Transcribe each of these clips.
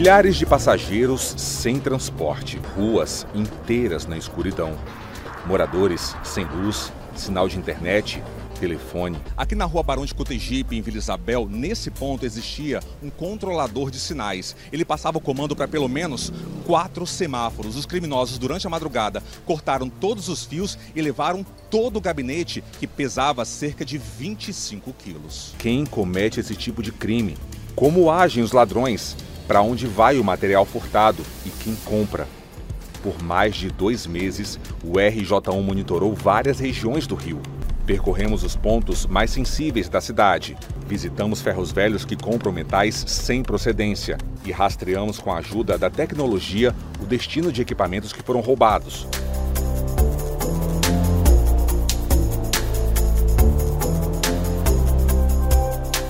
Milhares de passageiros sem transporte, ruas inteiras na escuridão, moradores sem luz, sinal de internet, telefone. Aqui na rua Barão de Cotegipe, em Vila Isabel, nesse ponto existia um controlador de sinais. Ele passava o comando para pelo menos quatro semáforos. Os criminosos, durante a madrugada, cortaram todos os fios e levaram todo o gabinete, que pesava cerca de 25 quilos. Quem comete esse tipo de crime? Como agem os ladrões? Para onde vai o material furtado e quem compra. Por mais de dois meses, o RJ1 monitorou várias regiões do Rio. Percorremos os pontos mais sensíveis da cidade, visitamos ferros velhos que compram metais sem procedência e rastreamos com a ajuda da tecnologia o destino de equipamentos que foram roubados.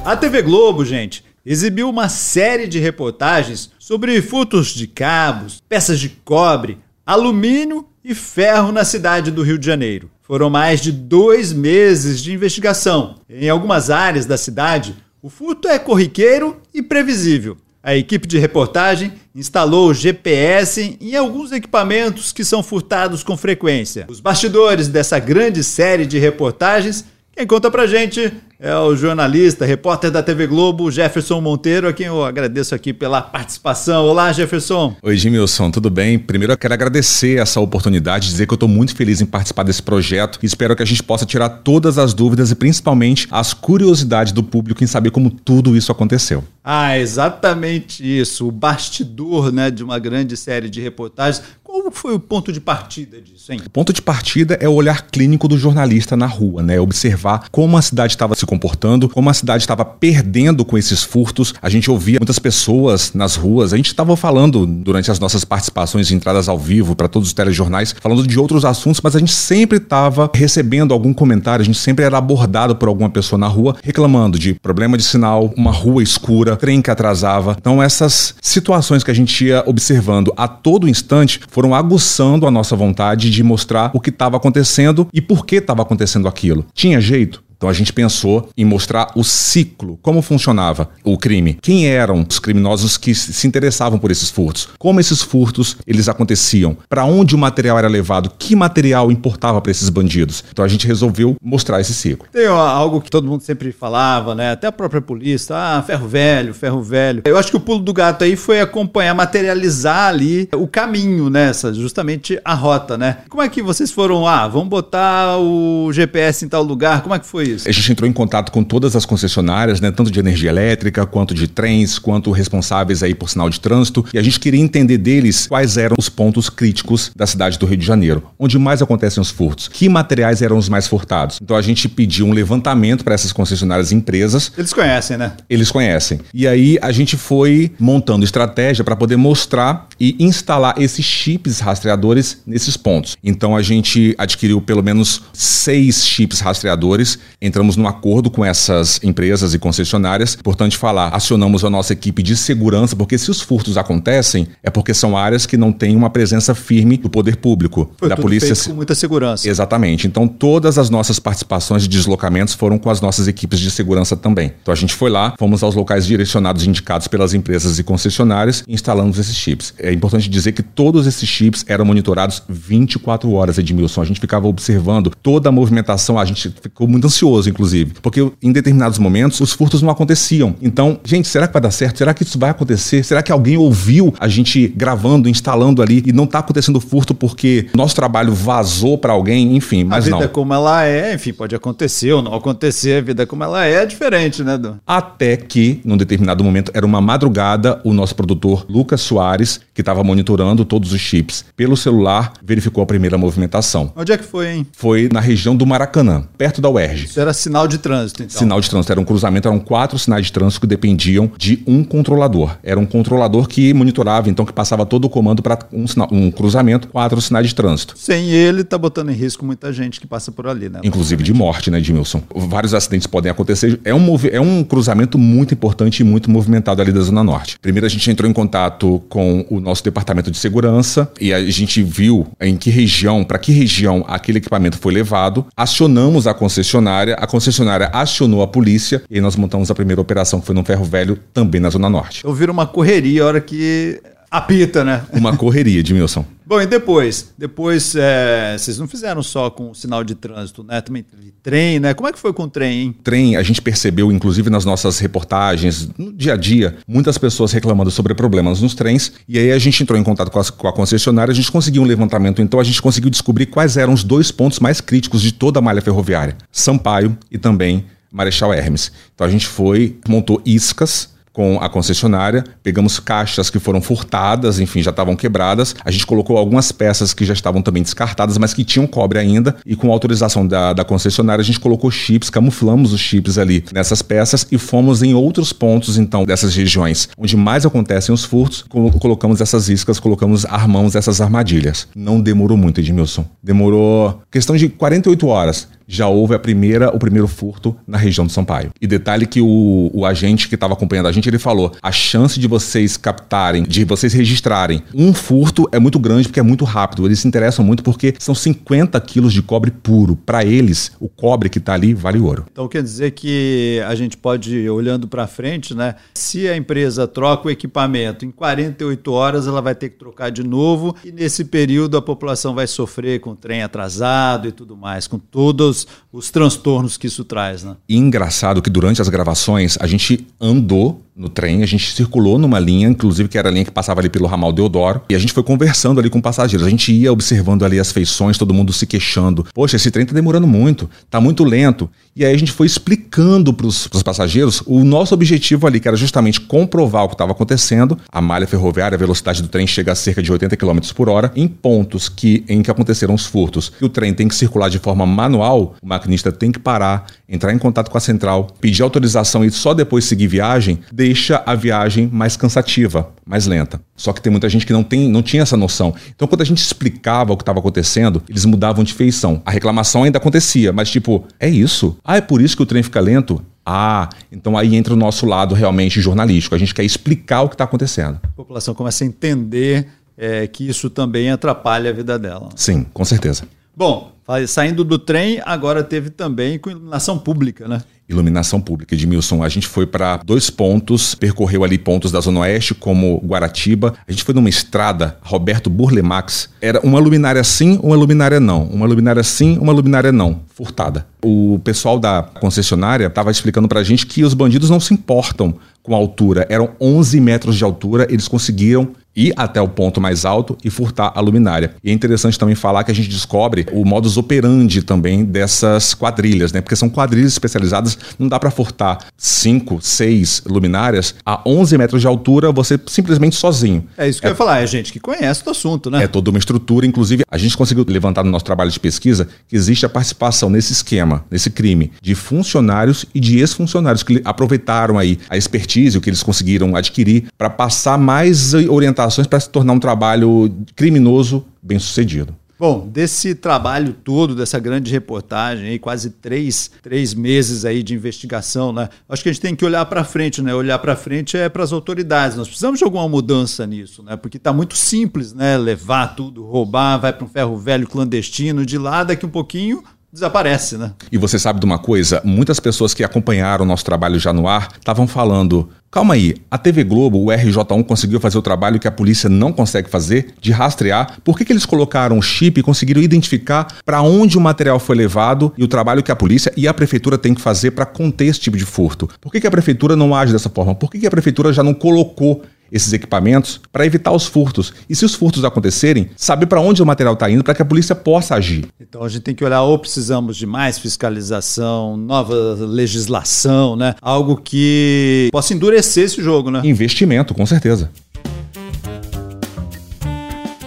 A TV Globo, gente, exibiu uma série de reportagens sobre furtos de cabos, peças de cobre, alumínio e ferro na cidade do Rio de Janeiro. Foram mais de dois meses de investigação. Em algumas áreas da cidade, o furto é corriqueiro e previsível. A equipe de reportagem instalou GPS em alguns equipamentos que são furtados com frequência. Os bastidores dessa grande série de reportagens, quem conta pra gente é o jornalista, repórter da TV Globo, Jefferson Monteiro, a quem eu agradeço aqui pela participação. Olá, Jefferson. Oi, Gimilson, tudo bem? Primeiro eu quero agradecer essa oportunidade, dizer que eu estou muito feliz em participar desse projeto e espero que a gente possa tirar todas as dúvidas e principalmente as curiosidades do público em saber como tudo isso aconteceu. Ah, exatamente isso, o bastidor né, de uma grande série de reportagens. Qual foi o ponto de partida disso, hein? O ponto de partida é o olhar clínico do jornalista na rua, né? Observar como a cidade estava se comportando, como a cidade estava perdendo com esses furtos. A gente ouvia muitas pessoas nas ruas. A gente estava falando durante as nossas participações e entradas ao vivo para todos os telejornais, falando de outros assuntos, mas a gente sempre estava recebendo algum comentário, a gente sempre era abordado por alguma pessoa na rua reclamando de problema de sinal, uma rua escura, trem que atrasava. Então essas situações que a gente ia observando a todo instante foram aguçando a nossa vontade de mostrar o que estava acontecendo e por que estava acontecendo aquilo. Tinha jeito? Então a gente pensou em mostrar o ciclo, como funcionava o crime, quem eram os criminosos que se interessavam por esses furtos, como esses furtos eles aconteciam, para onde o material era levado, que material importava para esses bandidos. Então a gente resolveu mostrar esse ciclo. Tem algo que todo mundo sempre falava, né? Até a própria polícia, ah, ferro velho, ferro velho. Eu acho que o pulo do gato aí foi acompanhar, materializar ali o caminho nessa, justamente a rota, né? Como é que vocês foram, ah, vamos botar o GPS em tal lugar? Como é que foi isso? A gente entrou em contato com todas as concessionárias, né, tanto de energia elétrica, quanto de trens, quanto responsáveis aí por sinal de trânsito, e a gente queria entender deles quais eram os pontos críticos da cidade do Rio de Janeiro, onde mais acontecem os furtos, que materiais eram os mais furtados. Então a gente pediu um levantamento para essas concessionárias e empresas. Eles conhecem, né? Eles conhecem. E aí a gente foi montando estratégia para poder mostrar e instalar esses chips rastreadores nesses pontos. Então a gente adquiriu pelo menos seis chips rastreadores entramos num acordo com essas empresas e concessionárias. Importante falar, acionamos a nossa equipe de segurança, porque se os furtos acontecem, é porque são áreas que não têm uma presença firme do poder público, Foi da polícia. com muita segurança. Exatamente. Então todas as nossas participações de deslocamentos foram com as nossas equipes de segurança também. Então a gente foi lá, fomos aos locais direcionados indicados pelas empresas e concessionárias e instalamos esses chips. É importante dizer que todos esses chips eram monitorados 24 horas, Edmilson. A gente ficava observando toda a movimentação, a gente ficou muito ansioso inclusive, porque em determinados momentos os furtos não aconteciam. Então, gente, será que vai dar certo? Será que isso vai acontecer? Será que alguém ouviu a gente gravando, instalando ali e não está acontecendo furto porque nosso trabalho vazou para alguém? Enfim, mas não. A vida não. como ela é, enfim, pode acontecer ou não acontecer, a vida como ela é é diferente, né, Du? Até que, num determinado momento, era uma madrugada, o nosso produtor Lucas Soares, que estava monitorando todos os chips pelo celular, verificou a primeira movimentação. Onde é que foi, hein? Foi na região do Maracanã, perto da UERJ. Isso era sinal de trânsito, então. Sinal de trânsito. Era um cruzamento, eram quatro sinais de trânsito que dependiam de um controlador. Era um controlador que monitorava, então, que passava todo o comando para um, um, cruzamento, quatro sinais de trânsito. Sem ele, tá botando em risco muita gente que passa por ali, né? Inclusive de morte, né, Edmilson? Vários acidentes podem acontecer. É um, é um cruzamento muito importante e muito movimentado ali da Zona Norte. Primeiro, a gente entrou em contato com o nosso departamento de segurança e a gente viu em que região, para que região aquele equipamento foi levado. Acionamos a concessionária, a concessionária acionou a polícia e nós montamos a primeira operação que foi no Ferro Velho, também na Zona Norte. Eu viro uma correria a hora que apita, né? Uma correria, Edmilson. Bom, e depois? Depois, é, vocês não fizeram só com sinal de trânsito, né? Também teve trem, né? Como é que foi com o trem, hein? Trem, a gente percebeu, inclusive nas nossas reportagens, no dia a dia, muitas pessoas reclamando sobre problemas nos trens. E aí a gente entrou em contato com a, com a concessionária, a gente conseguiu um levantamento, então a gente conseguiu descobrir quais eram os dois pontos mais críticos de toda a malha ferroviária: Sampaio e também Marechal Hermes. Então a gente foi, montou iscas com a concessionária, pegamos caixas que foram furtadas, enfim, já estavam quebradas. A gente colocou algumas peças que já estavam também descartadas, mas que tinham cobre ainda. E com autorização da, da concessionária, a gente colocou chips, camuflamos os chips ali nessas peças e fomos em outros pontos, então, dessas regiões onde mais acontecem os furtos. Colocamos essas iscas, colocamos, armamos essas armadilhas. Não demorou muito, Edmilson. Demorou questão de 48 horas já houve a primeira, o primeiro furto na região de Sampaio. E detalhe que o, o agente que estava acompanhando a gente, ele falou: a chance de vocês captarem, de vocês registrarem um furto é muito grande porque é muito rápido. Eles se interessam muito porque são 50 quilos de cobre puro. Para eles, o cobre que está ali vale ouro. Então quer dizer que a gente pode olhando para frente, né? Se a empresa troca o equipamento em 48 horas, ela vai ter que trocar de novo e nesse período a população vai sofrer com o trem atrasado e tudo mais, com todos os, os transtornos que isso traz. Né? E engraçado que durante as gravações a gente andou no trem, a gente circulou numa linha, inclusive que era a linha que passava ali pelo ramal Deodoro, e a gente foi conversando ali com passageiros. A gente ia observando ali as feições, todo mundo se queixando. Poxa, esse trem tá demorando muito, tá muito lento. E aí a gente foi explicando para os passageiros o nosso objetivo ali, que era justamente comprovar o que estava acontecendo. A malha ferroviária, a velocidade do trem chega a cerca de 80 km por hora, em pontos que, em que aconteceram os furtos. E o trem tem que circular de forma manual, o maquinista tem que parar, entrar em contato com a central, pedir autorização e só depois seguir viagem, deixa a viagem mais cansativa, mais lenta. Só que tem muita gente que não, tem, não tinha essa noção. Então, quando a gente explicava o que estava acontecendo, eles mudavam de feição. A reclamação ainda acontecia, mas tipo, é isso? Ah, é por isso que o trem fica lento? Ah, então aí entra o nosso lado realmente jornalístico. A gente quer explicar o que está acontecendo. A população começa a entender é, que isso também atrapalha a vida dela. Sim, com certeza. Bom, saindo do trem, agora teve também com iluminação pública, né? Iluminação pública. Edmilson, a gente foi para dois pontos, percorreu ali pontos da Zona Oeste, como Guaratiba. A gente foi numa estrada, Roberto Burlemax. Era uma luminária sim, uma luminária não. Uma luminária sim, uma luminária não. Furtada. O pessoal da concessionária estava explicando para a gente que os bandidos não se importam com a altura. Eram 11 metros de altura, eles conseguiram ir até o ponto mais alto e furtar a luminária. E é interessante também falar que a gente descobre o modus operandi também dessas quadrilhas, né? Porque são quadrilhas especializadas, não dá para furtar 5, 6 luminárias a 11 metros de altura, você simplesmente sozinho. É isso que é, eu ia falar, é gente que conhece do assunto, né? É toda uma estrutura, inclusive a gente conseguiu levantar no nosso trabalho de pesquisa que existe a participação nesse esquema, nesse crime, de funcionários e de ex-funcionários que aproveitaram aí a expertise, o que eles conseguiram adquirir para passar mais orientação para se tornar um trabalho criminoso bem sucedido. Bom, desse trabalho todo, dessa grande reportagem, aí, quase três, três meses aí de investigação, né? Acho que a gente tem que olhar para frente, né? Olhar para frente é para as autoridades. Nós precisamos de alguma mudança nisso, né? Porque está muito simples, né? Levar tudo, roubar, vai para um ferro velho clandestino, de lá daqui um pouquinho desaparece, né? E você sabe de uma coisa? Muitas pessoas que acompanharam o nosso trabalho já no ar estavam falando. Calma aí, a TV Globo, o RJ1 conseguiu fazer o trabalho que a polícia não consegue fazer, de rastrear. Por que, que eles colocaram o chip e conseguiram identificar para onde o material foi levado e o trabalho que a polícia e a prefeitura tem que fazer para conter esse tipo de furto? Por que, que a prefeitura não age dessa forma? Por que, que a prefeitura já não colocou esses equipamentos para evitar os furtos. E se os furtos acontecerem, saber para onde o material está indo para que a polícia possa agir. Então a gente tem que olhar ou precisamos de mais fiscalização, nova legislação, né? Algo que possa endurecer esse jogo, né? Investimento, com certeza.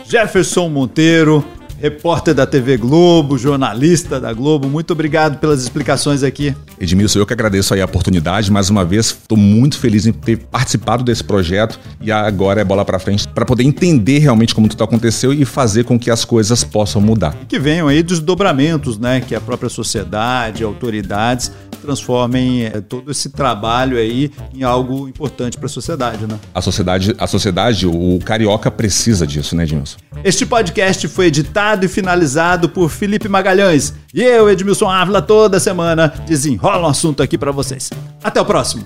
Jefferson Monteiro, repórter da TV Globo, jornalista da Globo. Muito obrigado pelas explicações aqui. Edmilson, eu que agradeço aí a oportunidade. Mais uma vez, estou muito feliz em ter participado desse projeto e agora é bola para frente para poder entender realmente como tudo aconteceu e fazer com que as coisas possam mudar. E que venham aí desdobramentos, né? Que a própria sociedade, autoridades transformem é, todo esse trabalho aí em algo importante para a sociedade, né? A sociedade, a sociedade, o carioca precisa disso, né, Edmilson? Este podcast foi editado e finalizado por Felipe Magalhães. E eu, Edmilson Ávila, toda semana desenrola um assunto aqui para vocês. Até o próximo.